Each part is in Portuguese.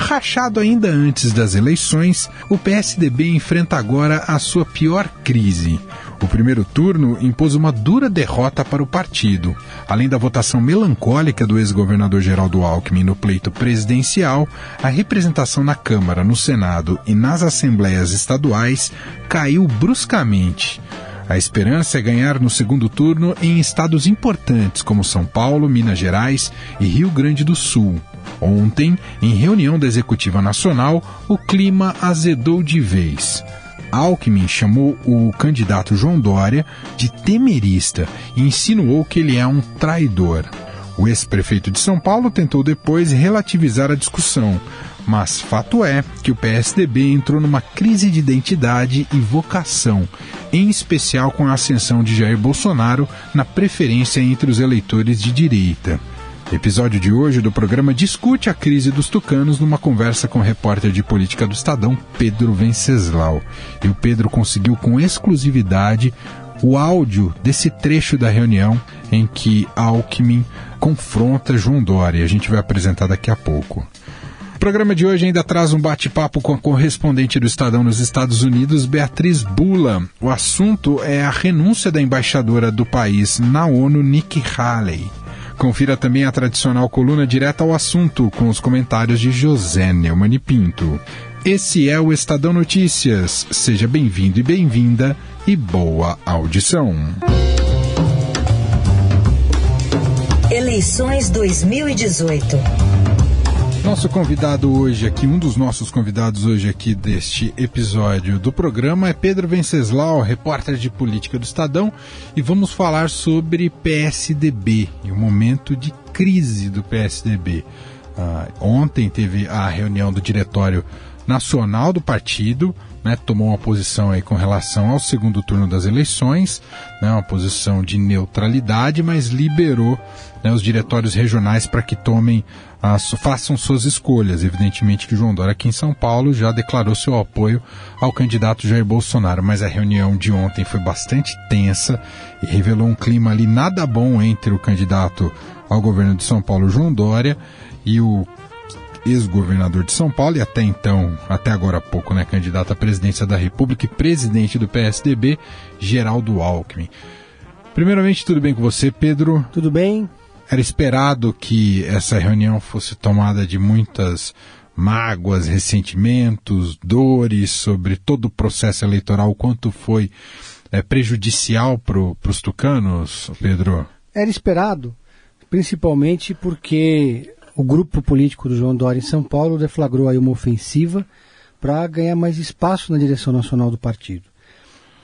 Rachado ainda antes das eleições, o PSDB enfrenta agora a sua pior crise. O primeiro turno impôs uma dura derrota para o partido. Além da votação melancólica do ex-governador Geraldo Alckmin no pleito presidencial, a representação na Câmara, no Senado e nas assembleias estaduais caiu bruscamente. A esperança é ganhar no segundo turno em estados importantes como São Paulo, Minas Gerais e Rio Grande do Sul. Ontem, em reunião da Executiva Nacional, o clima azedou de vez. Alckmin chamou o candidato João Dória de temerista e insinuou que ele é um traidor. O ex-prefeito de São Paulo tentou depois relativizar a discussão, mas fato é que o PSDB entrou numa crise de identidade e vocação, em especial com a ascensão de Jair Bolsonaro na preferência entre os eleitores de direita. Episódio de hoje do programa discute a crise dos tucanos numa conversa com o repórter de política do Estadão, Pedro Venceslau. E o Pedro conseguiu com exclusividade o áudio desse trecho da reunião em que Alckmin confronta João Dória. A gente vai apresentar daqui a pouco. O programa de hoje ainda traz um bate-papo com a correspondente do Estadão nos Estados Unidos, Beatriz Bula. O assunto é a renúncia da embaixadora do país na ONU, Nikki Haley. Confira também a tradicional coluna direta ao assunto, com os comentários de José Neumann e Pinto. Esse é o Estadão Notícias. Seja bem-vindo e bem-vinda e boa audição. Eleições 2018. Nosso convidado hoje aqui, um dos nossos convidados hoje aqui deste episódio do programa é Pedro Venceslau, repórter de política do Estadão, e vamos falar sobre PSDB e o momento de crise do PSDB. Uh, ontem teve a reunião do diretório nacional do partido, né, tomou uma posição aí com relação ao segundo turno das eleições, né, uma posição de neutralidade, mas liberou né, os diretórios regionais para que tomem as, façam suas escolhas. Evidentemente que João Dória aqui em São Paulo já declarou seu apoio ao candidato Jair Bolsonaro, mas a reunião de ontem foi bastante tensa e revelou um clima ali nada bom entre o candidato ao governo de São Paulo, João Dória, e o ex-governador de São Paulo e até então, até agora há pouco, né, candidato à presidência da República e presidente do PSDB, Geraldo Alckmin. Primeiramente, tudo bem com você, Pedro? Tudo bem. Era esperado que essa reunião fosse tomada de muitas mágoas, ressentimentos, dores sobre todo o processo eleitoral, quanto foi é, prejudicial para os tucanos, Pedro? Era esperado, principalmente porque o grupo político do João Dória em São Paulo deflagrou aí uma ofensiva para ganhar mais espaço na direção nacional do partido.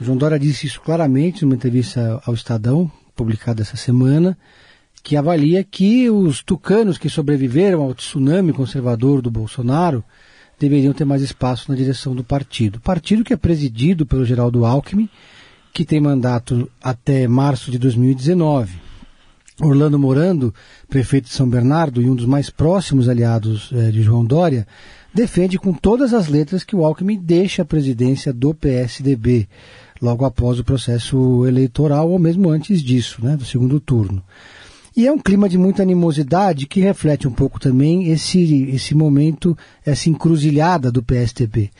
O João Dória disse isso claramente numa entrevista ao Estadão, publicada essa semana, que avalia que os tucanos que sobreviveram ao tsunami conservador do Bolsonaro deveriam ter mais espaço na direção do partido. Partido que é presidido pelo Geraldo Alckmin, que tem mandato até março de 2019. Orlando Morando, prefeito de São Bernardo e um dos mais próximos aliados eh, de João Dória, defende com todas as letras que o Alckmin deixe a presidência do PSDB, logo após o processo eleitoral ou mesmo antes disso, né, do segundo turno. E é um clima de muita animosidade que reflete um pouco também esse, esse momento, essa encruzilhada do PSDB.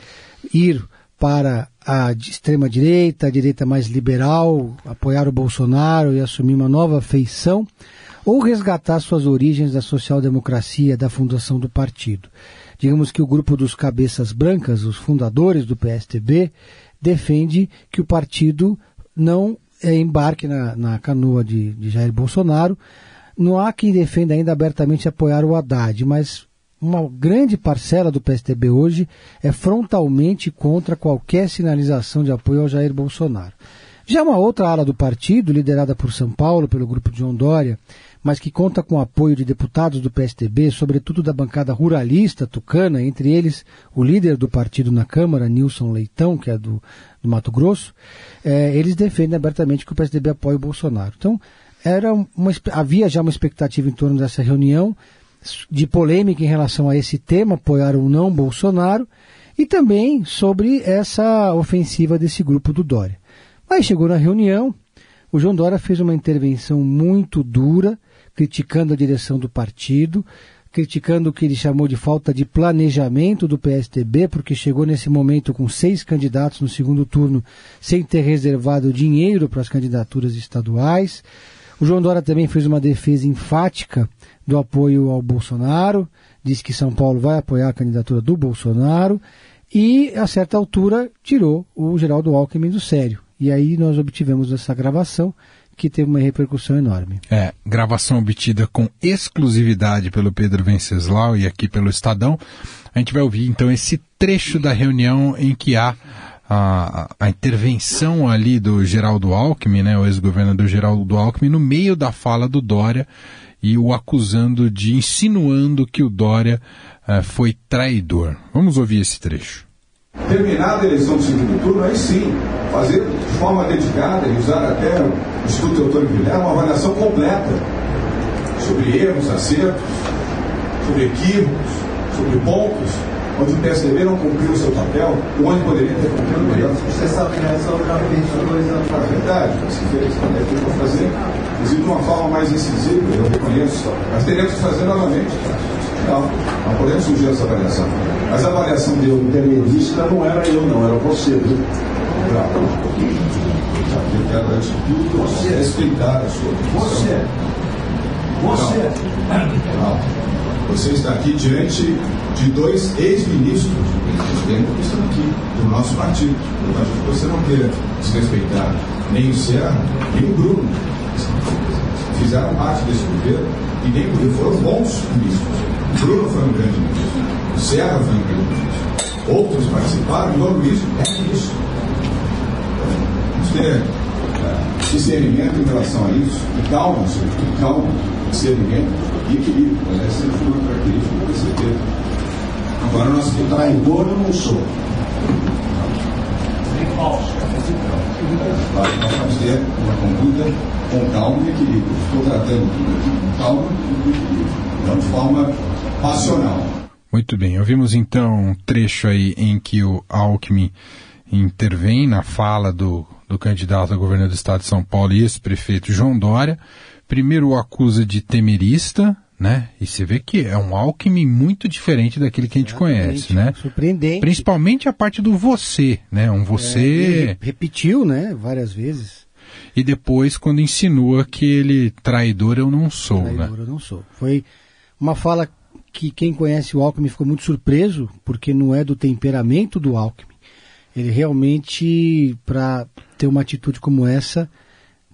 Ir para a extrema-direita, a direita mais liberal, apoiar o Bolsonaro e assumir uma nova feição, ou resgatar suas origens da social-democracia, da fundação do partido. Digamos que o grupo dos cabeças brancas, os fundadores do PSDB, defende que o partido não é, embarque na, na canoa de, de Jair Bolsonaro. Não há quem defenda ainda abertamente apoiar o Haddad, mas uma grande parcela do PSDB hoje é frontalmente contra qualquer sinalização de apoio ao Jair Bolsonaro. Já uma outra ala do partido, liderada por São Paulo, pelo grupo de João Dória, mas que conta com o apoio de deputados do PSDB, sobretudo da bancada ruralista tucana, entre eles o líder do partido na Câmara, Nilson Leitão, que é do, do Mato Grosso, é, eles defendem abertamente que o PSDB apoie o Bolsonaro. Então, era uma, havia já uma expectativa em torno dessa reunião, de polêmica em relação a esse tema, apoiar ou não Bolsonaro, e também sobre essa ofensiva desse grupo do Dória. Mas chegou na reunião, o João Dória fez uma intervenção muito dura, criticando a direção do partido, criticando o que ele chamou de falta de planejamento do PSDB, porque chegou nesse momento com seis candidatos no segundo turno, sem ter reservado dinheiro para as candidaturas estaduais. O João Dória também fez uma defesa enfática do apoio ao Bolsonaro, disse que São Paulo vai apoiar a candidatura do Bolsonaro e, a certa altura, tirou o Geraldo Alckmin do sério. E aí nós obtivemos essa gravação que teve uma repercussão enorme. É, gravação obtida com exclusividade pelo Pedro Venceslau e aqui pelo Estadão. A gente vai ouvir então esse trecho da reunião em que há a, a intervenção ali do Geraldo Alckmin, né, o ex-governador Geraldo Alckmin, no meio da fala do Dória e o acusando de, insinuando que o Dória uh, foi traidor. Vamos ouvir esse trecho. Terminada a eleição do segundo turno, aí sim, fazer de forma dedicada e usar até o Instituto Antônio Vilela uma avaliação completa sobre erros, acertos, sobre equívocos, sobre pontos onde o PSDB não cumpriu o seu papel, onde poderia ter cumprido melhor. Você sabe que essa já fez dois anos. É verdade, se fez, é que para fazer, inclusive de uma forma mais incisiva, eu reconheço, mas teremos que fazer novamente. Não, não podemos fugir dessa avaliação. Mas a avaliação dele. O intermedista não era eu, não, era você, viu? Eu quero, antes de tudo, você respeitar a sua Você. Você. Não. Você está aqui diante de dois ex-ministros que estão aqui, do nosso partido. Eu acho que você não queira desrespeitar nem o Serra, nem o Bruno. Fizeram parte desse governo e nem porque foram bons ministros. Bruno foi um grande ministro, Serra foi um grande ministro. Outros participaram e o Luiz é. Vamos ter é, discernimento em relação a isso, e calma, e calma, discernimento e equilíbrio. Aliás, sempre foi uma característica do PCP. Agora nós. Traidor eu não sou. Claro, nós vamos ter uma conduta com calma e equilíbrio. Estou tratando tudo aqui com calma e equilíbrio, não de forma passional. Muito bem, ouvimos então um trecho aí em que o Alckmin intervém na fala do, do candidato a governo do estado de São Paulo e ex-prefeito João Dória. Primeiro o acusa de temerista, né? E você vê que é um Alckmin muito diferente daquele que a gente conhece, né? Surpreendente. Principalmente a parte do você, né? Um você. É, repetiu, né? Várias vezes. E depois quando insinua que ele traidor eu não sou, traidor né? eu não sou. Foi uma fala que quem conhece o Alckmin ficou muito surpreso, porque não é do temperamento do Alckmin. Ele realmente, para ter uma atitude como essa,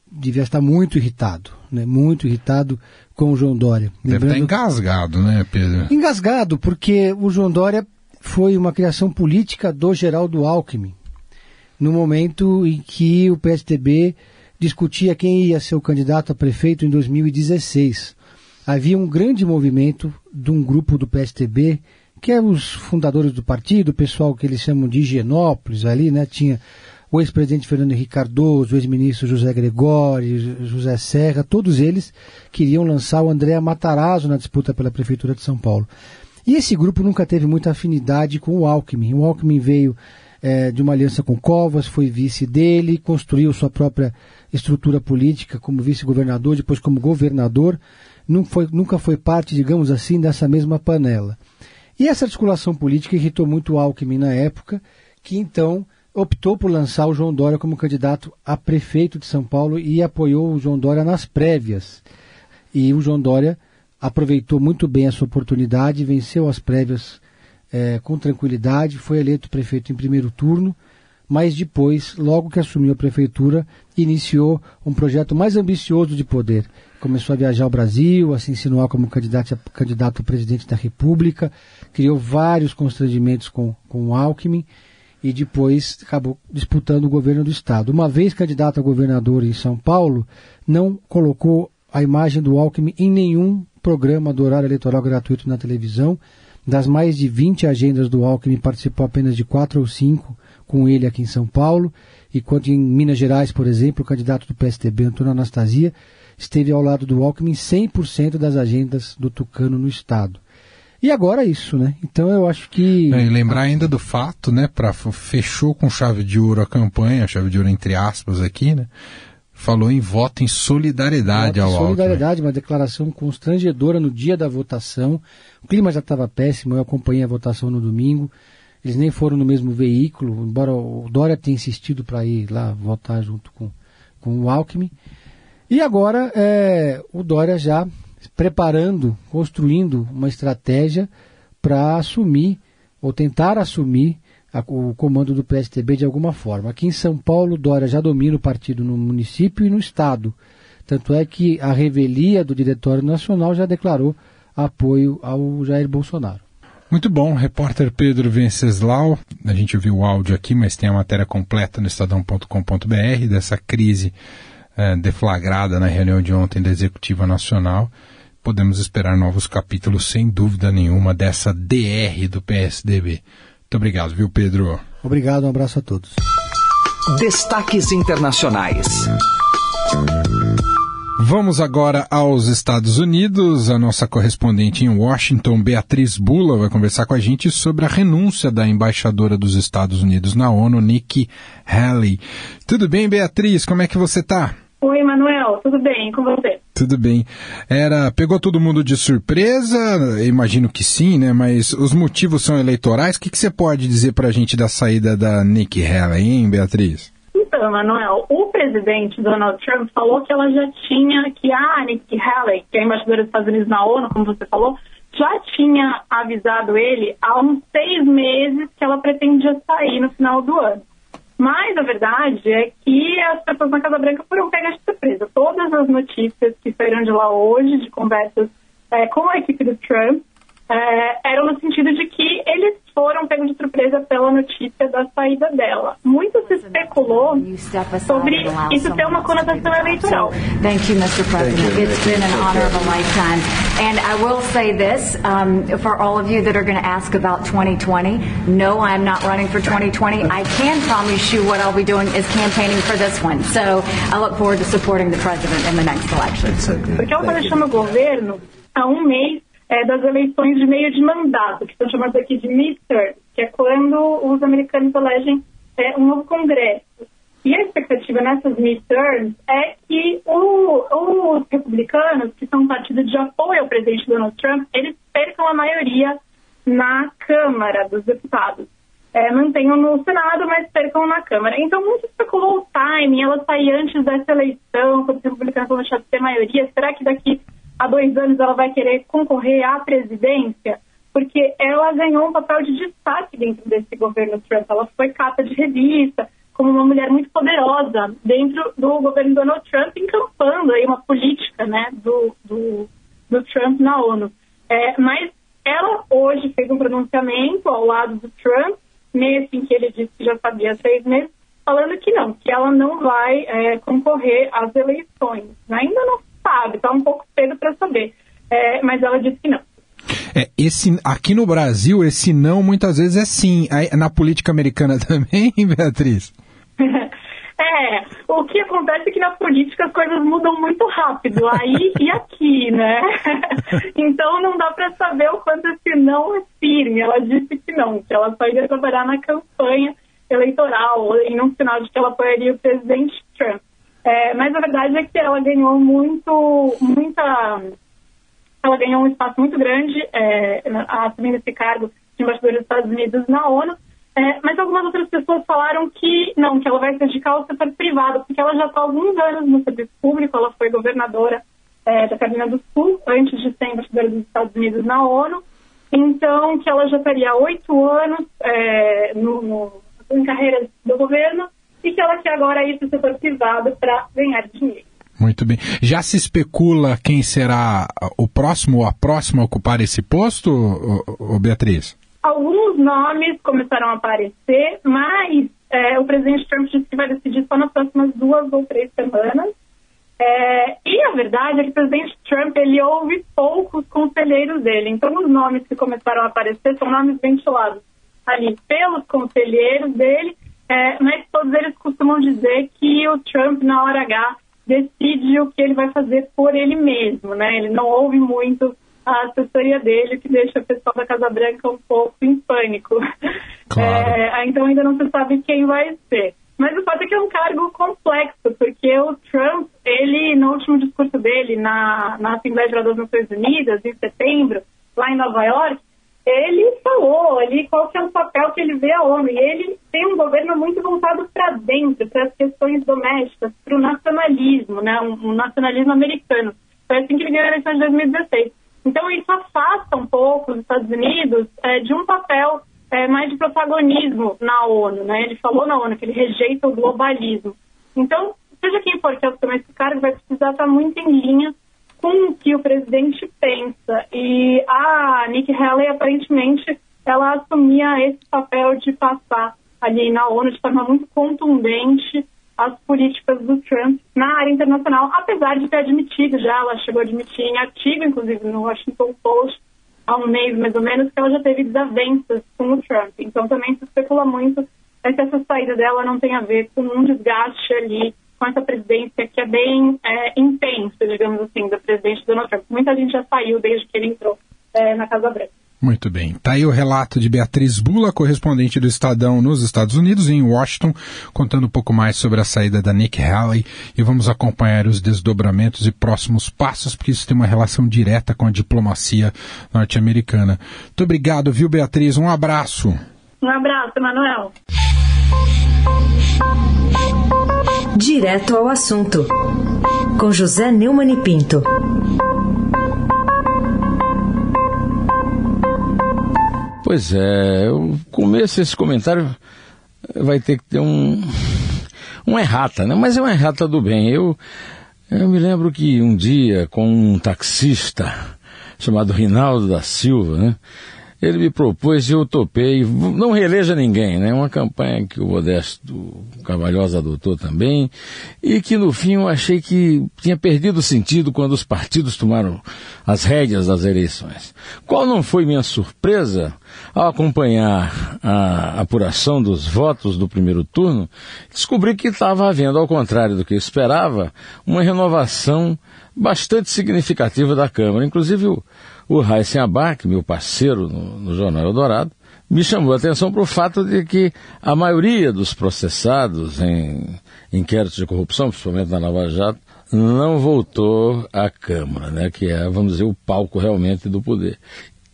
devia estar muito irritado, né? Muito irritado com o João Dória. Deve estar engasgado, né, Pedro? Engasgado, porque o João Dória foi uma criação política do Geraldo Alckmin, no momento em que o PSDB discutia quem ia ser o candidato a prefeito em 2016. Havia um grande movimento de um grupo do PSDB, que é os fundadores do partido, o pessoal que eles chamam de Higienópolis ali, né? Tinha o ex-presidente Fernando Henrique Cardoso, o ex-ministro José Gregório, José Serra, todos eles queriam lançar o André Matarazzo na disputa pela Prefeitura de São Paulo. E esse grupo nunca teve muita afinidade com o Alckmin. O Alckmin veio é, de uma aliança com Covas, foi vice dele, construiu sua própria estrutura política como vice-governador, depois como governador, não foi, nunca foi parte, digamos assim, dessa mesma panela. E essa articulação política irritou muito o Alckmin na época, que então optou por lançar o João Dória como candidato a prefeito de São Paulo e apoiou o João Dória nas prévias. E o João Dória aproveitou muito bem essa oportunidade, venceu as prévias é, com tranquilidade, foi eleito prefeito em primeiro turno, mas depois, logo que assumiu a prefeitura, iniciou um projeto mais ambicioso de poder. Começou a viajar ao Brasil, a se insinuar como candidato a, candidato a presidente da República, criou vários constrangimentos com, com o Alckmin e depois acabou disputando o governo do estado. Uma vez candidato a governador em São Paulo, não colocou a imagem do Alckmin em nenhum programa do horário eleitoral gratuito na televisão. Das mais de 20 agendas do Alckmin, participou apenas de quatro ou cinco com ele aqui em São Paulo, enquanto em Minas Gerais, por exemplo, o candidato do PSDB, Antônio Anastasia, esteve ao lado do Alckmin 100% das agendas do Tucano no Estado. E agora isso, né? Então eu acho que. É, e lembrar ainda do fato, né? Pra, fechou com chave de ouro a campanha, chave de ouro entre aspas aqui, né? Falou em voto em solidariedade voto ao Alckmin. Solidariedade, uma declaração constrangedora no dia da votação. O clima já estava péssimo, eu acompanhei a votação no domingo. Eles nem foram no mesmo veículo, embora o Dória tenha insistido para ir lá votar junto com, com o Alckmin. E agora é, o Dória já preparando, construindo uma estratégia para assumir ou tentar assumir a, o comando do PSTB de alguma forma. Aqui em São Paulo, Dória já domina o partido no município e no estado. Tanto é que a revelia do Diretório Nacional já declarou apoio ao Jair Bolsonaro. Muito bom, repórter Pedro Venceslau. A gente viu o áudio aqui, mas tem a matéria completa no estadão.com.br dessa crise eh, deflagrada na reunião de ontem da Executiva Nacional podemos esperar novos capítulos, sem dúvida nenhuma, dessa DR do PSDB. Muito obrigado, viu, Pedro? Obrigado, um abraço a todos. Destaques Internacionais. Vamos agora aos Estados Unidos. A nossa correspondente em Washington, Beatriz Bula, vai conversar com a gente sobre a renúncia da embaixadora dos Estados Unidos na ONU, Nikki Haley. Tudo bem, Beatriz? Como é que você está? Oi, Manuel, tudo bem com você? Tudo bem. Era pegou todo mundo de surpresa? Imagino que sim, né? Mas os motivos são eleitorais. O que, que você pode dizer para a gente da saída da Nikki Haley, hein, Beatriz? Então, Manuel, o presidente Donald Trump falou que ela já tinha, que a Nikki Haley, que é a embaixadora dos Estados Unidos na ONU, como você falou, já tinha avisado ele há uns seis meses que ela pretendia sair no final do ano. Mas a verdade é que as pessoas na Casa Branca foram pegas de surpresa. Todas as notícias que saíram de lá hoje, de conversas é, com a equipe do Trump, é, eram no sentido de que eles foram pegos de surpresa pela notícia da saída dela. Muito se especulou sobre isso ter uma conotação eleitoral. Thank you, Mr. President. It's been an honor of a lifetime. And I will say this um, for all of you that are going to ask about 2020. No, I'm not running for 2020. I can promise you what I'll be doing is campaigning for this one. So I look forward to supporting the president in the next election. Porque ela está deixando o governo há um mês é, das eleições de meio de mandato, que são chamadas aqui de midterm, que é quando os americanos elegem é, um novo Congresso. E a expectativa nessas midterms é que o, os republicanos, que são um partido de apoio ao presidente Donald Trump, eles percam a maioria na Câmara dos Deputados. É, mantenham no Senado, mas percam na Câmara. Então, muito especulou o timing, ela sair antes dessa eleição, quando os republicanos vão deixar de ter maioria. Será que daqui há dois anos ela vai querer concorrer à presidência, porque ela ganhou um papel de destaque dentro desse governo Trump. Ela foi capa de revista, como uma mulher muito poderosa dentro do governo Donald Trump, encampando aí uma política né, do, do, do Trump na ONU. É, mas ela hoje fez um pronunciamento ao lado do Trump, nesse em que ele disse que já sabia há seis meses, falando que não, que ela não vai é, concorrer às eleições. Ainda não sabe, está um pouco cedo para saber. É, mas ela disse que não. É, esse, aqui no Brasil, esse não muitas vezes é sim. Na política americana também, Beatriz? É, o que acontece é que na política as coisas mudam muito rápido, aí e aqui, né? então não dá para saber o quanto esse não é firme. Ela disse que não, que ela só iria trabalhar na campanha eleitoral, em um sinal de que ela apoiaria o presidente Trump. É, mas a verdade é que ela ganhou muito, muita. Ela ganhou um espaço muito grande é, assumindo esse cargo de embaixadora dos Estados Unidos na ONU. É, mas algumas outras pessoas falaram que não, que ela vai se dedicar ao setor privado, porque ela já está há alguns anos no serviço público, ela foi governadora é, da Carolina do Sul antes de ser embaixadora dos Estados Unidos na ONU. Então, que ela já estaria há oito anos é, no, no, em carreira do governo e que ela quer agora ir para o setor privado para ganhar dinheiro. Muito bem. Já se especula quem será o próximo ou a próxima a ocupar esse posto, ô, ô Beatriz? Alguns nomes começaram a aparecer, mas é, o presidente Trump disse que vai decidir só nas próximas duas ou três semanas. É, e a verdade é que o presidente Trump ele ouve poucos conselheiros dele. Então, os nomes que começaram a aparecer são nomes ventilados ali pelos conselheiros dele, é, mas todos eles costumam dizer que o Trump, na hora H, decide o que ele vai fazer por ele mesmo, né? Ele não ouve muito a assessoria dele, que deixa o pessoal da Casa Branca um pouco em pânico. Claro. É, então ainda não se sabe quem vai ser. Mas o fato é que é um cargo complexo, porque o Trump, ele, no último discurso dele na, na Assembleia Geral das Nações Unidas, em setembro, lá em Nova York, ele falou ali qual que é o papel que ele vê a ONU. E ele tem um governo muito voltado para dentro, para as questões domésticas, para o nacionalismo, né, um, um, nacionalismo americano. Foi assim que ele ganhou a eleição de 2016. Então isso afasta um pouco os Estados Unidos é, de um papel é, mais de protagonismo na ONU. Né? Ele falou na ONU que ele rejeita o globalismo. Então, seja quem for que assuma esse cargo, vai precisar estar muito em linha com o que o presidente pensa. E a Nikki Haley, aparentemente, ela assumia esse papel de passar ali na ONU de forma muito contundente as políticas do Trump na área internacional, apesar de ter admitido já, ela chegou a admitir em artigo, inclusive no Washington Post, há um mês mais ou menos, que ela já teve desavenças com o Trump. Então também se especula muito que essa saída dela não tem a ver com um desgaste ali com essa presidência que é bem é, intensa, digamos assim, do presidente Donald Trump. Muita gente já saiu desde que ele entrou é, na Casa Branca. Muito bem. Está aí o relato de Beatriz Bula, correspondente do Estadão nos Estados Unidos, em Washington, contando um pouco mais sobre a saída da Nick Haley e vamos acompanhar os desdobramentos e próximos passos, porque isso tem uma relação direta com a diplomacia norte-americana. Muito obrigado, viu, Beatriz? Um abraço. Um abraço, Manuel. Direto ao assunto, com José Neumann e Pinto. Pois é, eu começo esse comentário vai ter que ter um um errata, né? Mas é uma errata do bem. Eu eu me lembro que um dia com um taxista chamado Rinaldo da Silva, né? Ele me propôs e eu topei. Não reeleja ninguém, né? Uma campanha que o Modesto Cavalhosa adotou também e que no fim eu achei que tinha perdido sentido quando os partidos tomaram as rédeas das eleições. Qual não foi minha surpresa ao acompanhar a apuração dos votos do primeiro turno, descobri que estava havendo, ao contrário do que eu esperava, uma renovação bastante significativa da Câmara. Inclusive o o Raíssen Abac, meu parceiro no, no Jornal Eldorado, me chamou a atenção para o fato de que a maioria dos processados em inquéritos de corrupção, principalmente na Lava Jato, não voltou à Câmara, né, que é, vamos dizer, o palco realmente do poder.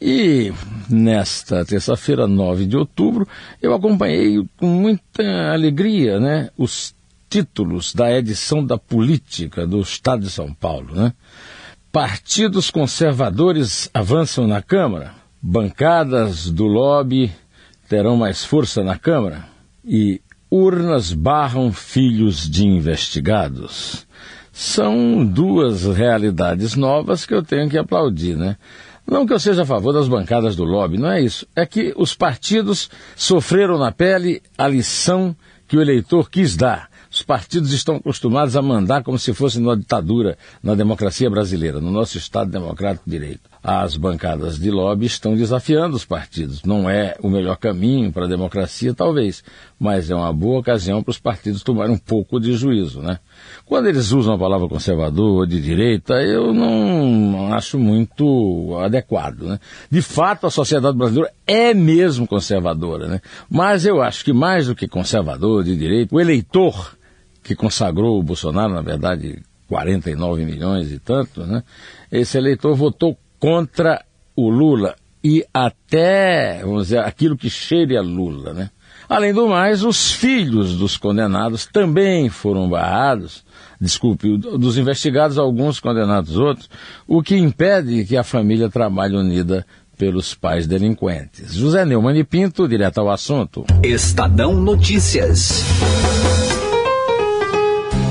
E nesta terça-feira, 9 de outubro, eu acompanhei com muita alegria né, os títulos da edição da política do Estado de São Paulo. Né? Partidos conservadores avançam na Câmara, bancadas do lobby terão mais força na Câmara e urnas barram filhos de investigados. São duas realidades novas que eu tenho que aplaudir, né? Não que eu seja a favor das bancadas do lobby, não é isso. É que os partidos sofreram na pele a lição que o eleitor quis dar. Os partidos estão acostumados a mandar como se fosse numa ditadura na democracia brasileira, no nosso Estado Democrático de Direito. As bancadas de lobby estão desafiando os partidos. Não é o melhor caminho para a democracia, talvez, mas é uma boa ocasião para os partidos tomarem um pouco de juízo, né? Quando eles usam a palavra conservador ou de direita, eu não acho muito adequado. Né? De fato, a sociedade brasileira é mesmo conservadora, né? mas eu acho que mais do que conservador, de direita, o eleitor que consagrou o Bolsonaro, na verdade, 49 milhões e tanto, né? esse eleitor votou contra o Lula e até, vamos dizer, aquilo que cheire a Lula, né? Além do mais, os filhos dos condenados também foram barrados, desculpe, dos investigados, alguns condenados outros, o que impede que a família trabalhe unida pelos pais delinquentes. José Neumann e Pinto, direto ao assunto. Estadão Notícias.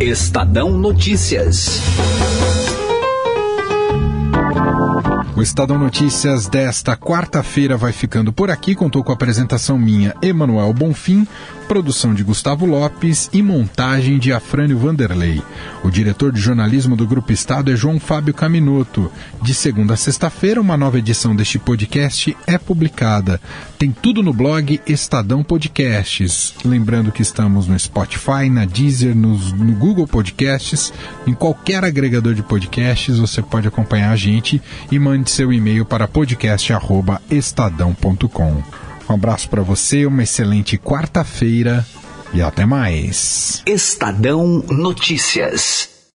Estadão Notícias. O Estadão Notícias desta quarta-feira vai ficando por aqui. Contou com a apresentação minha, Emanuel Bonfim, produção de Gustavo Lopes e montagem de Afrânio Vanderlei. O diretor de jornalismo do Grupo Estado é João Fábio Caminoto. De segunda a sexta-feira, uma nova edição deste podcast é publicada. Tem tudo no blog Estadão Podcasts. Lembrando que estamos no Spotify, na Deezer, no, no Google Podcasts, em qualquer agregador de podcasts, você pode acompanhar a gente e mande seu e-mail para podcast@estadão.com. Um abraço para você, uma excelente quarta-feira e até mais. Estadão Notícias.